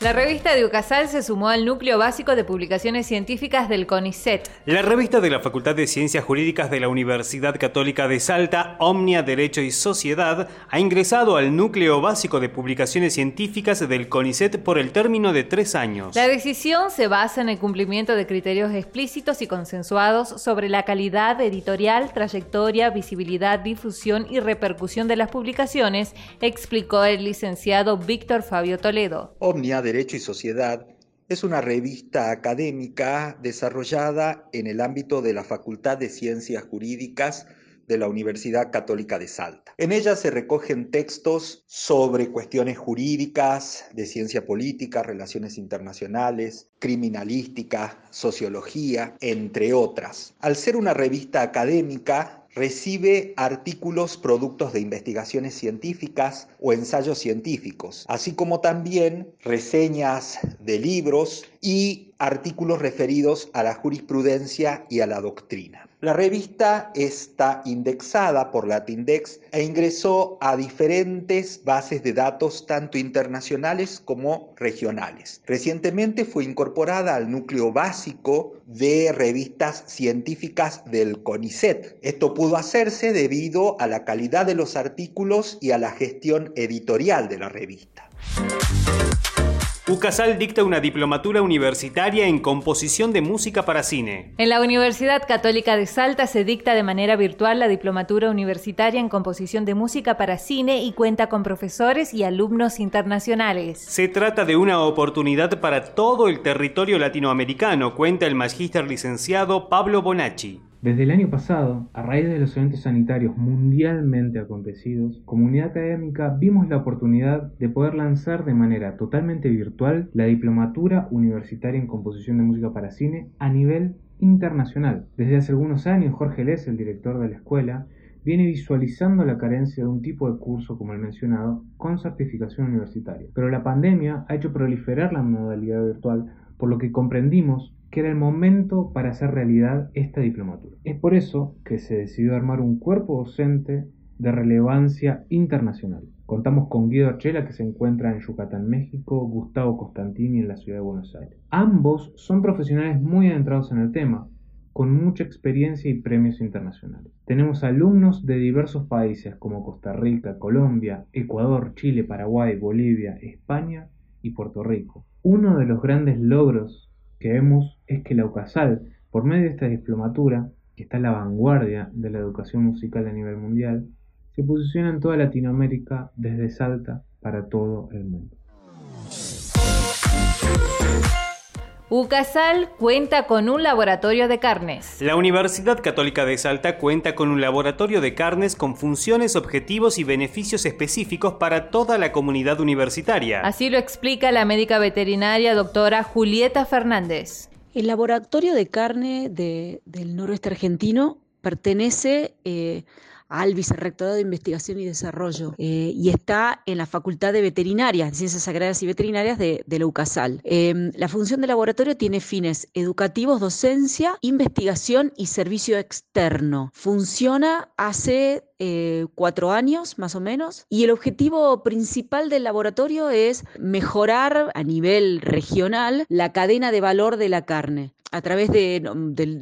La revista de UCASAL se sumó al núcleo básico de publicaciones científicas del CONICET. La revista de la Facultad de Ciencias Jurídicas de la Universidad Católica de Salta, Omnia Derecho y Sociedad, ha ingresado al núcleo básico de publicaciones científicas del CONICET por el término de tres años. La decisión se basa en el cumplimiento de criterios explícitos y consensuados sobre la calidad editorial, trayectoria, visibilidad, difusión y repercusión de las publicaciones, explicó el licenciado Víctor Fabio Toledo. Omnia Derecho y Sociedad es una revista académica desarrollada en el ámbito de la Facultad de Ciencias Jurídicas de la Universidad Católica de Salta. En ella se recogen textos sobre cuestiones jurídicas, de ciencia política, relaciones internacionales, criminalística, sociología, entre otras. Al ser una revista académica, recibe artículos productos de investigaciones científicas o ensayos científicos, así como también reseñas de libros y artículos referidos a la jurisprudencia y a la doctrina. La revista está indexada por Latindex e ingresó a diferentes bases de datos tanto internacionales como regionales. Recientemente fue incorporada al núcleo básico de revistas científicas del CONICET. Esto pudo hacerse debido a la calidad de los artículos y a la gestión editorial de la revista. UCASAL dicta una diplomatura universitaria en composición de música para cine. En la Universidad Católica de Salta se dicta de manera virtual la diplomatura universitaria en composición de música para cine y cuenta con profesores y alumnos internacionales. Se trata de una oportunidad para todo el territorio latinoamericano, cuenta el magíster licenciado Pablo Bonacci. Desde el año pasado, a raíz de los eventos sanitarios mundialmente acontecidos, comunidad académica vimos la oportunidad de poder lanzar de manera totalmente virtual la diplomatura universitaria en composición de música para cine a nivel internacional. Desde hace algunos años, Jorge Les, el director de la escuela, viene visualizando la carencia de un tipo de curso como el mencionado con certificación universitaria. Pero la pandemia ha hecho proliferar la modalidad virtual, por lo que comprendimos que era el momento para hacer realidad esta diplomatura. Es por eso que se decidió armar un cuerpo docente de relevancia internacional. Contamos con Guido Archela, que se encuentra en Yucatán, México, Gustavo Costantini en la ciudad de Buenos Aires. Ambos son profesionales muy adentrados en el tema, con mucha experiencia y premios internacionales. Tenemos alumnos de diversos países como Costa Rica, Colombia, Ecuador, Chile, Paraguay, Bolivia, España y Puerto Rico. Uno de los grandes logros que vemos es que la UCASAL, por medio de esta diplomatura, que está a la vanguardia de la educación musical a nivel mundial, se posiciona en toda Latinoamérica desde Salta para todo el mundo. UCASAL cuenta con un laboratorio de carnes. La Universidad Católica de Salta cuenta con un laboratorio de carnes con funciones, objetivos y beneficios específicos para toda la comunidad universitaria. Así lo explica la médica veterinaria doctora Julieta Fernández. El laboratorio de carne del noroeste argentino pertenece eh, al Vicerrectorado de Investigación y Desarrollo eh, y está en la Facultad de Veterinarias, de Ciencias Agrarias y Veterinarias de, la UCASAL. Em, la función del laboratorio tiene fines educativos, docencia, investigación y servicio externo. Funciona hace eh, cuatro años más o menos y el objetivo principal del laboratorio es mejorar a nivel regional la cadena de valor de la carne a través de,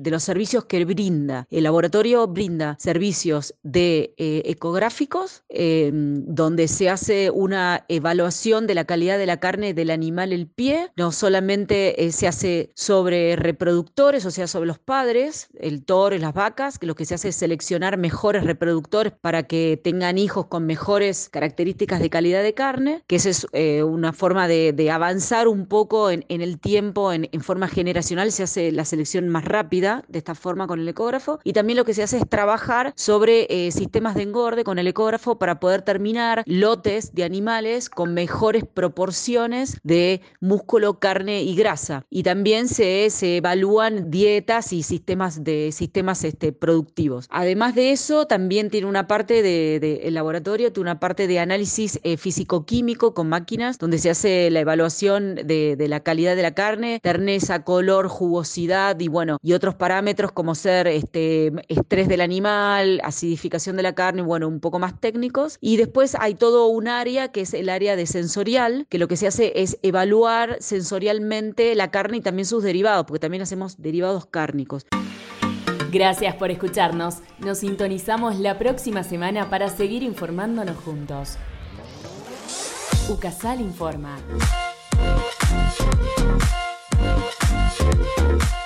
los servicios que brinda. El laboratorio brinda servicios de eh, ecográficos, em, donde se hace una evaluación de la calidad de la carne del animal el pie. No solamente eh, se hace sobre reproductores, o sea, sobre los padres, el toro y las vacas, que lo que se hace es seleccionar mejores reproductores para que tengan hijos con mejores características de calidad de carne, que esa es eh, una forma de, avanzar un poco en, el tiempo, en, en forma generacional, se hace la selección más rápida de esta forma con el ecógrafo y también lo que se hace es trabajar sobre eh, sistemas de engorde con el ecógrafo para poder terminar lotes de animales con mejores proporciones de músculo, carne y grasa. Y también se, se evalúan dietas y sistemas de sistemas este, productivos. Además de eso, también tiene una parte de, el laboratorio, tiene una parte de análisis eh, físico-químico con máquinas, donde se hace la evaluación de, la calidad de la carne, terneza, color, jugosidad y bueno, y otros parámetros como ser este, estrés del animal, acidificación de la carne, bueno, un poco más técnicos. Y después hay todo un área que es el área de sensorial, que lo que se hace es evaluar sensorialmente la carne y también sus derivados, porque también hacemos derivados cárnicos. Gracias por escucharnos. Nos sintonizamos la próxima semana para seguir informándonos juntos. UCASAL informa. Thank you.